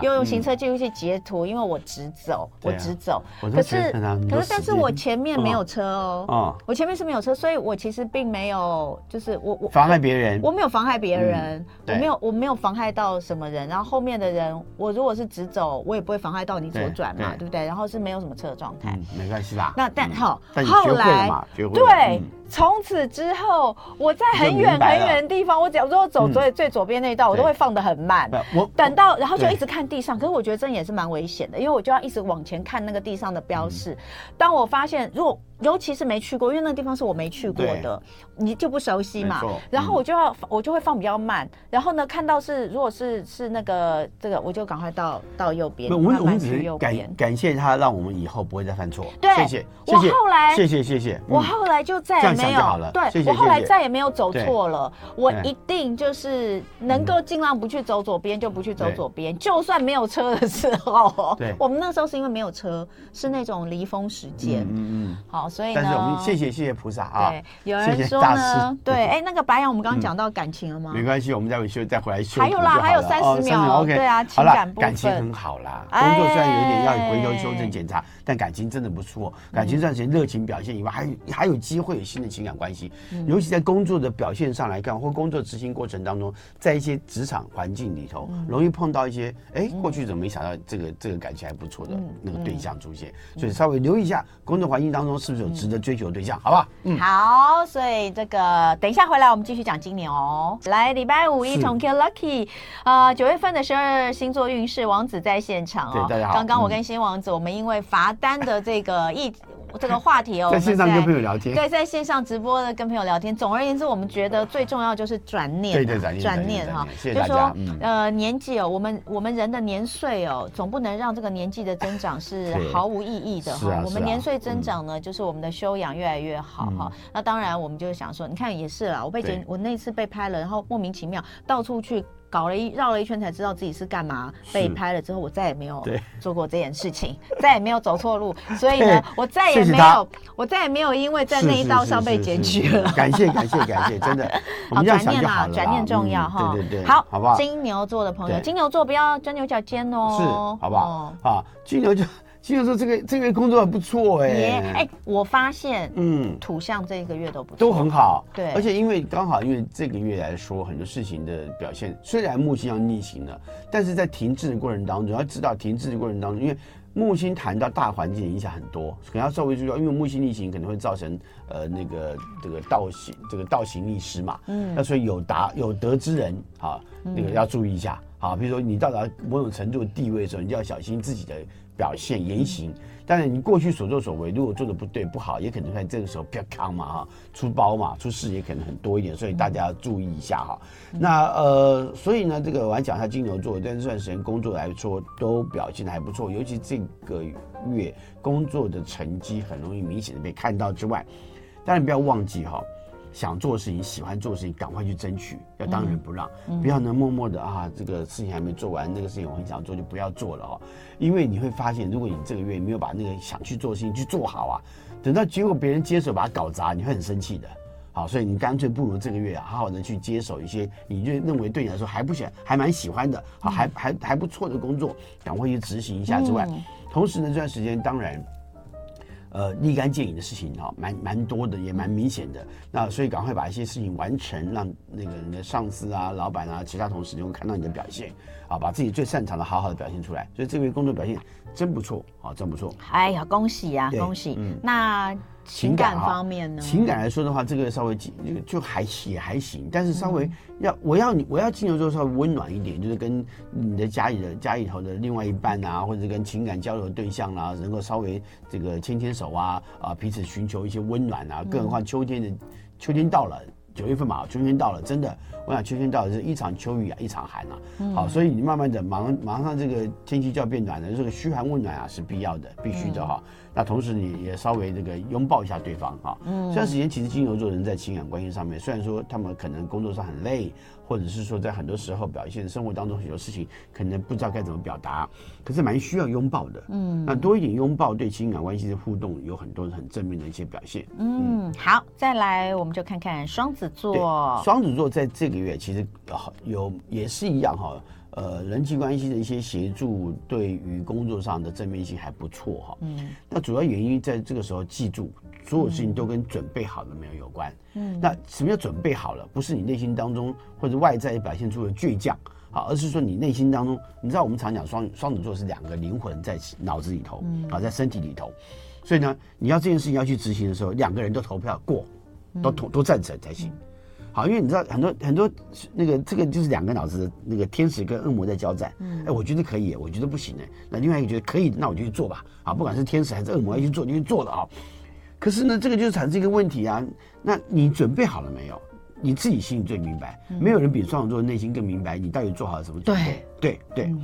又用行车记录器截图，因为我直走，我直走。可是可是，但是我前面没有车哦，我前面是没有车，所以我其实并没有，就是我我妨碍别人，我没有妨碍别人，我没有。我没有妨害到什么人，然后后面的人，我如果是直走，我也不会妨害到你左转嘛，对，不对？然后是没有什么车的状态，嗯，没关系啦。那但好，嗯、后来对，从、嗯、此之后，我在很远很远的地方，我只要如果走最最左边那一道，嗯、我都会放得很慢。我等到然后就一直看地上，可是我觉得这也是蛮危险的，因为我就要一直往前看那个地上的标示。嗯、当我发现如果尤其是没去过，因为那个地方是我没去过的，你就不熟悉嘛。嗯、然后我就要我就会放比较慢，然后呢，看到是如果是是那个这个，我就赶快到到右边。我们我们只是感感谢他，让我们以后不会再犯错。对，谢谢。我后来谢谢谢谢。我后来就再也没没有，对，我后来再也没有走错了。我一定就是能够尽量不去走左边就不去走左边，就算没有车的时候。对，我们那时候是因为没有车，是那种离峰时间。嗯嗯。好，所以呢，但是我们谢谢谢谢菩萨啊。对，有人说呢，对，哎，那个白羊，我们刚刚讲到感情了吗？没关系，我们再修，再回来修。还有啦，还有三十秒。对啊，情感部分。感情很好啦，工作虽然有点要回头修正检查，但感情真的不错。感情这段时间热情表现以外，还有还有机会有新的情感关系。尤其在工作的表现上来看，或工作执行过程当中，在一些职场环境里头，容易碰到一些哎，过去怎么没想到这个这个感情还不错的那个对象出现，所以稍微留意一下工作环境当中是不是有值得追求的对象，好不好？嗯，好，所以这个等一下回来我们继续讲今年哦。来，礼拜五一重 Q Lucky，呃，九月份的十二星座运势，王子在现场哦。对，大家好。刚刚我跟新王子，我们因为罚单的这个一。这个话题哦，在线上跟朋友聊天，对，在线上直播的跟朋友聊天。总而言之，我们觉得最重要就是转念，对对，转念，转念哈。就是说，呃，年纪哦，我们我们人的年岁哦，总不能让这个年纪的增长是毫无意义的哈。我们年岁增长呢，就是我们的修养越来越好哈。那当然，我们就想说，你看也是啦，我被剪，我那次被拍了，然后莫名其妙到处去。搞了一绕了一圈才知道自己是干嘛，被拍了之后，我再也没有做过这件事情，再也没有走错路，所以呢，我再也没有，我再也没有因为在那一道上被检举了。感谢感谢感谢，真的，好转念啊，转念重要哈。对对对，好，好不好？金牛座的朋友，金牛座不要钻牛角尖哦，是，好不好？啊，金牛座。其实说这个这个月工作还不错哎，哎，我发现，嗯，土象这一个月都不错，都很好，对，而且因为刚好因为这个月来说，很多事情的表现，虽然木星要逆行了，但是在停滞的过程当中，要知道停滞的过程当中，因为木星谈到大环境的影响很多，可能要稍微注意，因为木星逆行可能会造成呃那个这个倒行这个倒行逆施嘛，嗯，那所以有达有德之人啊，那个要注意一下，好，比如说你到达某种程度的地位的时候，你就要小心自己的。表现言行，但是你过去所作所为，如果做的不对不好，也可能在这个时候比较扛嘛哈，出包嘛，出事也可能很多一点，所以大家要注意一下哈。嗯、那呃，所以呢，这个我还讲一下金牛座，但这段时间工作来说都表现的还不错，尤其这个月工作的成绩很容易明显的被看到之外，当然不要忘记哈。想做的事情，喜欢做的事情，赶快去争取，要当仁不让，嗯、不要呢默默的啊，这个事情还没做完，那个事情我很想做，就不要做了哦。因为你会发现，如果你这个月没有把那个想去做的事情去做好啊，等到结果别人接手把它搞砸，你会很生气的。好，所以你干脆不如这个月啊，好好的去接手一些你就认为对你来说还不喜欢，还蛮喜欢的，好，还还还不错的工作，赶快去执行一下之外，嗯、同时呢，这段时间当然。呃，立竿见影的事情哈，蛮蛮多的，也蛮明显的。那所以赶快把一些事情完成，让那个你的上司啊、老板啊、其他同事能够看到你的表现，啊，把自己最擅长的好好的表现出来。所以这个月工作表现真不错啊，真不错。哎呀，恭喜呀，恭喜！嗯，那。情感方面呢？情感来说的话，这个稍微就就还也还行，但是稍微要我要你我要金牛座稍微温暖一点，就是跟你的家里的家里头的另外一半啊，或者跟情感交流的对象啊，能够稍微这个牵牵手啊啊，彼此寻求一些温暖啊。更何况秋天的秋天到了。九月份嘛，秋天到了，真的，我想秋天到了是一场秋雨啊，一场寒啊。嗯、好，所以你慢慢的，马上马上这个天气就要变暖了，这个嘘寒问暖啊是必要的，必须的哈。嗯、那同时你也稍微这个拥抱一下对方啊。嗯。这段时间其实金牛座人在情感关系上面，虽然说他们可能工作上很累。或者是说，在很多时候表现生活当中很多事情，可能不知道该怎么表达，可是蛮需要拥抱的。嗯，那多一点拥抱，对情感关系的互动有很多很正面的一些表现。嗯，嗯好，再来我们就看看双子座。双子座在这个月其实有也是一样哈。呃，人际关系的一些协助，对于工作上的正面性还不错哈。嗯，那主要原因在这个时候，记住所有事情都跟准备好了没有有关。嗯，那什么叫准备好了？不是你内心当中或者外在表现出的倔强，好，而是说你内心当中，你知道我们常讲双双子座是两个灵魂在脑子里头，啊，在身体里头，所以呢，你要这件事情要去执行的时候，两个人都投票过，都投都赞成才行。好，因为你知道很多很多那个这个就是两个脑子的那个天使跟恶魔在交战。嗯，哎，我觉得可以，我觉得不行哎。那另外一个觉得可以，那我就去做吧。啊，不管是天使还是恶魔要去做，就去做了啊。可是呢，这个就是产生一个问题啊。那你准备好了没有？你自己心里最明白。没有人比双子座内心更明白你到底做好了什么准备。对对对。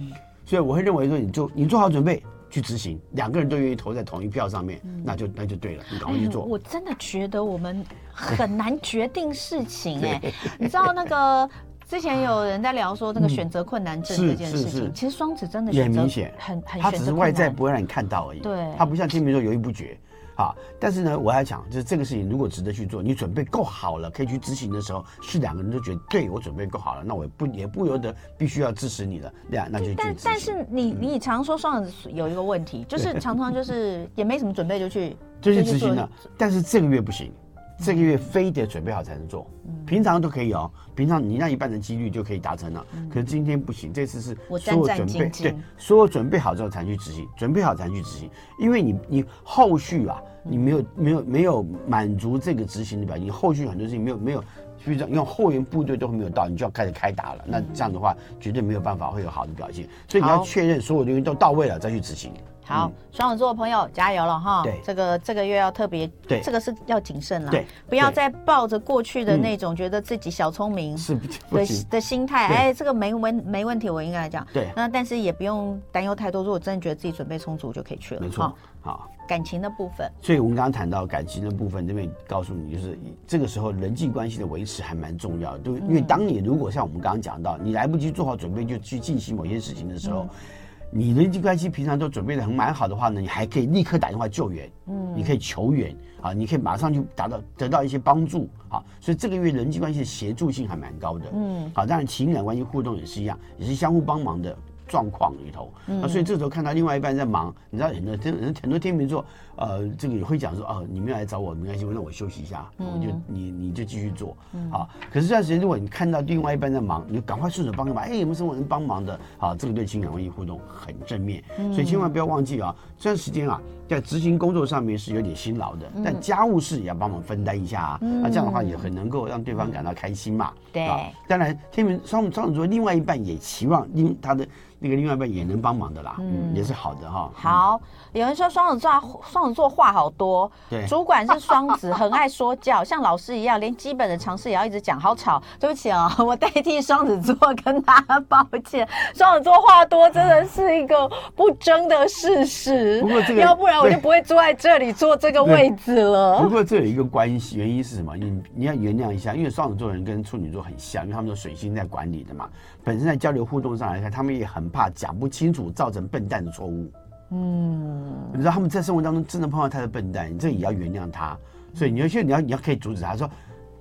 所以我会认为说，你做你做好准备，去执行，两个人都愿意投在同一票上面，嗯、那就那就对了，你赶快去做。我真的觉得我们很难决定事情哎，你知道那个。之前有人在聊说那个选择困难症这件事情，其实双子真的也很明显，很很他只是外在不会让你看到而已。对，他不像天秤座犹豫不决，啊，但是呢，我还讲就是这个事情如果值得去做，你准备够好了，可以去执行的时候，是两个人都觉得对我准备够好了，那我也不也不由得必须要支持你了，对啊，那就去执行。但但是你你常说双子有一个问题，就是常常就是也没什么准备就去 就去执行了，但是这个月不行。这个月非得准备好才能做，平常都可以哦。平常你那一半的几率就可以达成了，可是今天不行。这次是所有准备，对，所有准备好之后才去执行，准备好才去执行。因为你你后续啊，你没有没有没有满足这个执行的表现，你后续很多事情没有没有，比如说用后援部队都没有到，你就要开始开打了。那这样的话，绝对没有办法会有好的表现。所以你要确认所有东西都到位了再去执行。好，双子座的朋友加油了哈！对，这个这个月要特别，对，这个是要谨慎了，对，不要再抱着过去的那种觉得自己小聪明是 的的心态，哎，这个没问没问题，我应该来讲，对，那但是也不用担忧太多，如果真的觉得自己准备充足就可以去了，没错。好，感情的部分，所以我们刚刚谈到感情的部分，这边告诉你，就是这个时候人际关系的维持还蛮重要的，对，因为当你如果像我们刚刚讲到，你来不及做好准备就去进行某些事情的时候。你人际关系平常都准备的很蛮好的话呢，你还可以立刻打电话救援，嗯，你可以求援啊，你可以马上就达到得到一些帮助啊，所以这个月人际关系的协助性还蛮高的，嗯，好，当然情感关系互动也是一样，也是相互帮忙的。状况里头，那所以这时候看到另外一半在忙，你知道很多天人很多天秤座，呃，这个也会讲说，哦，你没有来找我没关系，那我休息一下，我就你你就继续做，好。可是这段时间如果你看到另外一半在忙，你就赶快顺手帮个忙，哎，有没有什么能帮忙的？好，这个对情感关系互动很正面，所以千万不要忘记啊，这段时间啊，在执行工作上面是有点辛劳的，但家务事也要帮忙分担一下啊，那这样的话也很能够让对方感到开心嘛。对，当然天秤双双子座另外一半也期望另他的。那个另外一半也能帮忙的啦，嗯，也是好的哈。好，有人说双子座双子座话好多，对，主管是双子，很爱说教，像老师一样，连基本的常识也要一直讲，好吵。对不起啊，我代替双子座跟大家抱歉。双子座话多真的是一个不争的事实，不过这个要不然我就不会坐在这里坐这个位置了。不过这有一个关系，原因是什么？你你要原谅一下，因为双子座人跟处女座很像，因为他们都水星在管理的嘛，本身在交流互动上来看，他们也很。怕讲不清楚造成笨蛋的错误，嗯，你知道他们在生活当中真的碰到他的笨蛋，你这也要原谅他，所以你要去，你要你要可以阻止他说。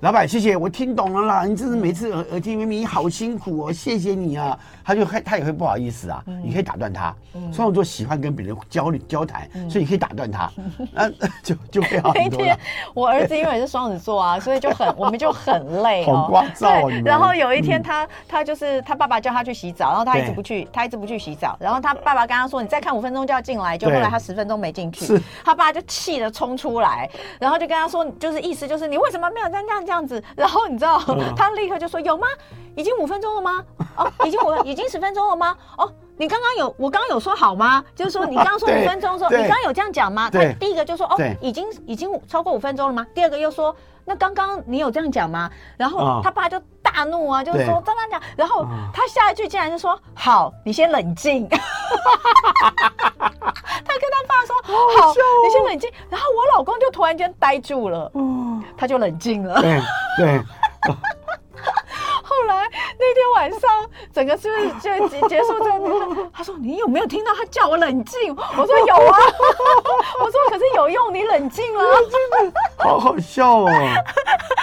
老板，谢谢，我听懂了啦。你真是每次耳耳听明明，你好辛苦哦，谢谢你啊。他就会他也会不好意思啊。你可以打断他。双子座喜欢跟别人交流交谈，所以你可以打断他，那 就就会好很多了。那天我儿子因为是双子座啊，所以就很 我们就很累，好聒噪。然后有一天他他就是他爸爸叫他去洗澡，然后他一直不去，他一直不去洗澡。然后他爸爸跟他说：“你再看五分钟就要进来。”就后来他十分钟没进去，他爸就气得冲出来，然后就跟他说：“就是意思就是你为什么没有这样这样？”子，然后你知道，他立刻就说：“有吗？已经五分钟了吗？哦，已经五，已经十分钟了吗？哦，你刚刚有，我刚刚有说好吗？就是说你 刚刚说五分钟的时候，你刚刚有这样讲吗？他第一个就说：哦，已经已经超过五分钟了吗？第二个又说：那刚刚你有这样讲吗？然后他爸就大怒啊，就是说这样讲。然后他下一句竟然就说：好，你先冷静。他跟他爸说：好，你先冷静。然后我老公就突然间呆住了。”他就冷静了。对对。后来那天晚上，整个是不是就结结束之后，他说：“你有没有听到他叫我冷静？”我说：“有啊。” 我说：“可是有用，你冷静了。”好好笑哦，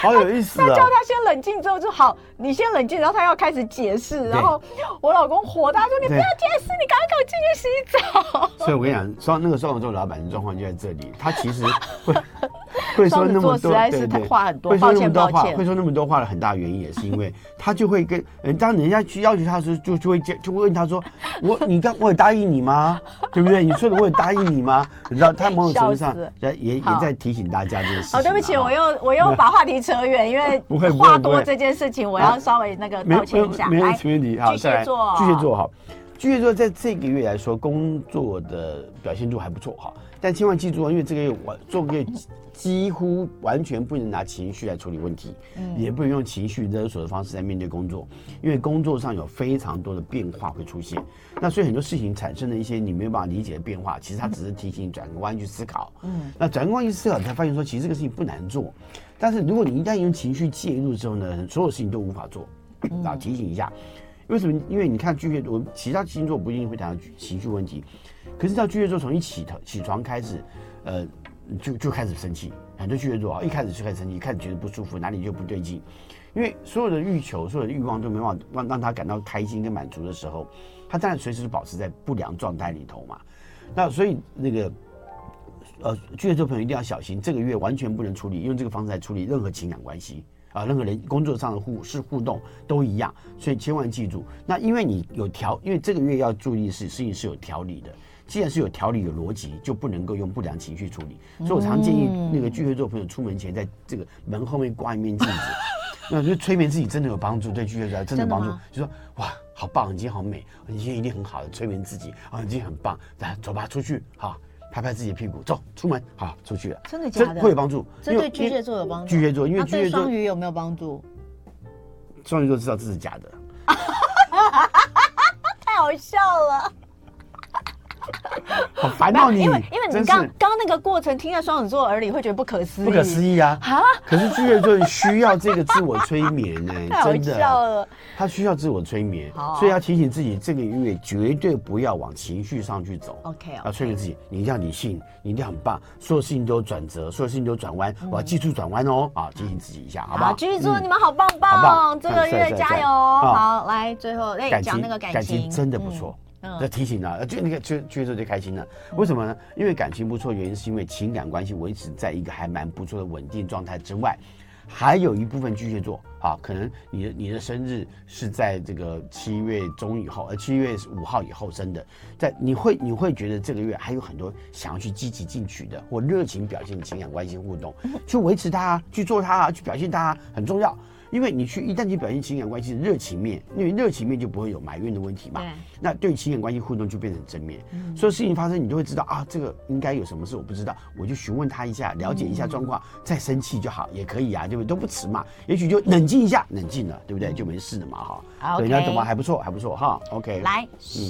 好有意思啊！他叫他先冷静之后就好，你先冷静，然后他要开始解释，然后我老公火大说：“你不要解释，你赶快给我进去洗澡。”所以我跟你讲，双那个双子座老板的状况就在这里，他其实会。会说那么多，对对对，话很多，会说那么多话，会说那么多话的很大原因也是因为他就会跟人，当人家去要求他的时候，就就会就会问他说：“ 我你刚我有答应你吗？对不对？你说的我有答应你吗？你知道他某种程度上也也也在提醒大家这件事情。好，对不起，我又我又把话题扯远，因为 话多这件事情，我要稍微那个道歉一下。没问题，没问题。好，巨蟹座，巨蟹座好，巨蟹座在这个月来说工作的表现度还不错哈，但千万记住啊，因为这个月我做个月。几乎完全不能拿情绪来处理问题，嗯，也不能用情绪勒索的方式来面对工作，因为工作上有非常多的变化会出现。那所以很多事情产生了一些你没有办法理解的变化，其实它只是提醒你转个弯去思考。嗯，那转个弯去思考，你才发现说其实这个事情不难做，但是如果你一旦用情绪介入之后呢，所有事情都无法做。啊，提醒一下，为什么？因为你看巨蟹座，其他星座不一定会谈到情绪问题，可是到巨蟹座从一起头起床开始，呃，就就开始生气。很多巨蟹座啊，一开始就开始生气，开始觉得不舒服，哪里就不对劲。因为所有的欲求、所有的欲望都没办法让让他感到开心跟满足的时候，他当然随时保持在不良状态里头嘛。那所以那个呃，巨蟹座朋友一定要小心，这个月完全不能处理用这个方式来处理任何情感关系啊，任何人工作上的互是互动都一样。所以千万记住，那因为你有调，因为这个月要注意的是事情是有条理的。既然是有条理、有逻辑，就不能够用不良情绪处理。所以我常建议那个巨蟹座朋友出门前，在这个门后面挂一面镜子。那就催眠自己真的有帮助，对巨蟹座真的帮助。就说哇，好棒，你今天好美，你今天一定很好的催眠自己啊，你今天很棒，来走吧，出去好，拍拍自己的屁股，走，出门好，出去了。真的假的？会有帮助。这对巨蟹座有帮助。巨蟹座，因为巨蟹座。双鱼有没有帮助？双鱼座知道这是假的。太好笑了。好烦恼你，因为因为你刚刚那个过程听在双子座耳里会觉得不可思议，不可思议啊！哈，可是巨蟹座需要这个自我催眠呢，真的，了他需要自我催眠，所以要提醒自己这个月绝对不要往情绪上去走。OK，要催眠自己，你一定要理性，你一定要很棒，所有事情都有转折，所有事情都有转弯，我要记住转弯哦！啊，提醒自己一下，好不好？巨蟹座，你们好棒棒，这个月加油！好，来最后哎，讲那个感情，真的不错。这提醒了，就那个就巨蟹座就开心了。为什么呢？因为感情不错，原因是因为情感关系维持在一个还蛮不错的稳定状态之外，还有一部分巨蟹座啊，可能你的你的生日是在这个七月中以后，呃七月五号以后生的，在你会你会觉得这个月还有很多想要去积极进取的或热情表现的情感关系互动，去维持它，去做它，去表现它很重要。因为你去一旦去表现情感关系的热情面，因为热情面就不会有埋怨的问题嘛。对。那对情感关系互动就变成正面。嗯。所以事情发生，你就会知道啊，这个应该有什么事我不知道，我就询问他一下，了解一下状况，嗯、再生气就好，也可以啊，对不对？都不迟嘛。也许就冷静一下，冷静了，对不对？就没事了嘛，哈。好。对，你懂吗？还不错，还不错，哈。OK。来，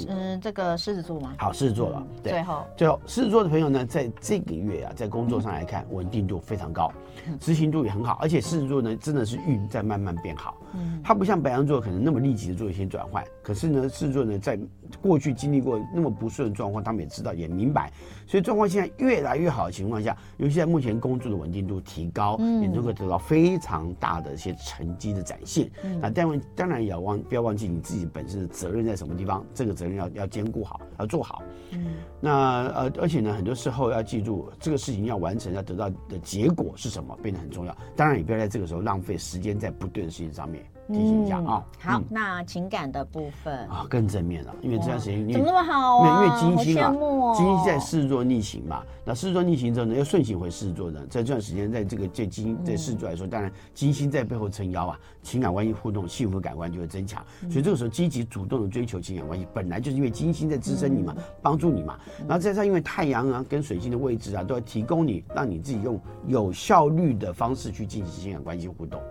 嗯，这个狮子座嘛。好，狮子座了。嗯、对。最后，最后，狮子座的朋友呢，在这个月啊，在工作上来看，稳定度非常高，执行度也很好，而且狮子座呢，真的是运在慢慢变好。嗯，他不像白羊座可能那么立即的做一些转换，可是呢，狮子座呢，在过去经历过那么不顺的状况，他们也知道也明白，所以状况现在越来越好的情况下，尤其在目前工作的稳定度提高，嗯，也能够得到非常大的一些成绩的展现。嗯，那当然当然也要忘不要忘记你自己本身的责任在什么地方，这个责任要要兼顾好，要做好。嗯，那呃，而且呢，很多时候要记住这个事情要完成，要得到的结果是什么，变得很重要。当然也不要在这个时候浪费时间在不对的事情上面。提醒一下啊、好，嗯、那情感的部分。啊、哦、更正面了，因为这段时间怎么那么好啊？因为金星啊，哦、金星在狮子座逆行嘛，那狮子座逆行之后呢，又顺行回狮子座的，在这段时间，在这个这金在狮子座来说，当然金星在背后撑腰啊，情感关系互动、幸福感官就会增强，所以这个时候积极主动的追求情感关系，本来就是因为金星在支撑你嘛，帮助你嘛，然后再加上因为太阳啊跟水星的位置啊，都要提供你，让你自己用有效率的方式去进行情感关系互动。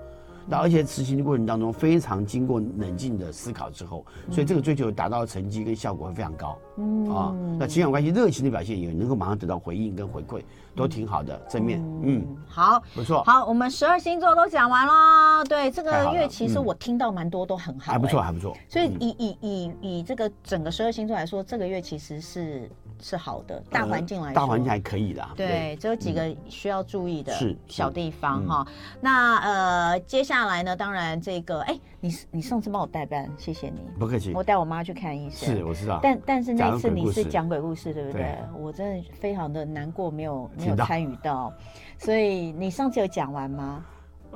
那而且执行的过程当中，非常经过冷静的思考之后，所以这个追求达到的成绩跟效果会非常高。嗯啊，那情感关系热情的表现也能够马上得到回应跟回馈，都挺好的，正面。嗯，好，不错。好，我们十二星座都讲完了。对，这个月其实我听到蛮多都很好，还不错，还不错。所以以以以以这个整个十二星座来说，这个月其实是。是好的，大环境来说，大环境还可以的。对，只有几个需要注意的小地方哈。那呃，接下来呢？当然这个，哎，你你上次帮我代班，谢谢你，不客气。我带我妈去看医生，是，我知道。但但是那次你是讲鬼故事，对不对？我真的非常的难过，没有没有参与到。所以你上次有讲完吗？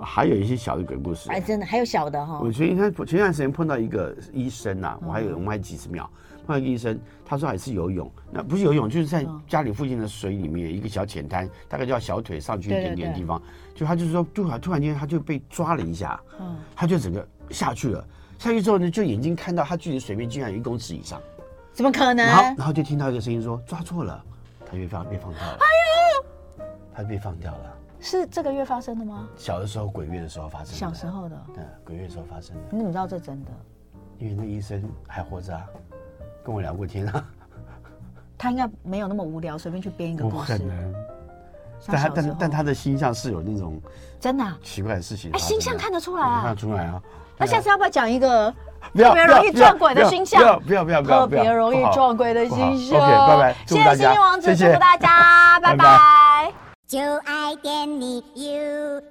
还有一些小的鬼故事，哎，真的还有小的哈。我前天前段时间碰到一个医生呐，我还有我们还几十秒。碰到一个医生，他说还是游泳，那不是游泳，就是在家里附近的水里面一个小浅滩，大概就要小腿上去一点点的地方。就他就是说，突然突然间他就被抓了一下，嗯，他就整个下去了。下去之后呢，就眼睛看到他距离水面竟然有一公尺以上，怎么可能？然后然后就听到一个声音说抓错了，他就被放被放掉了。哎呦，他被放掉了。是这个月发生的吗？小的时候鬼月的时候发生的。小时候的。对，鬼月的时候发生的。你怎么知道这真的？因为那医生还活着啊。跟我聊过天啊。他应该没有那么无聊，随便去编一个故事。不可能。但他但但他的星象是有那种真的奇怪的事情。哎，星象看得出来啊，看得出来啊。那下次要不要讲一个特别容易撞鬼的星象？不要不要不要不要！特别容易撞鬼的星象。OK，拜拜，谢谢星星王子，祝福大家，拜拜。就爱点你 UFO。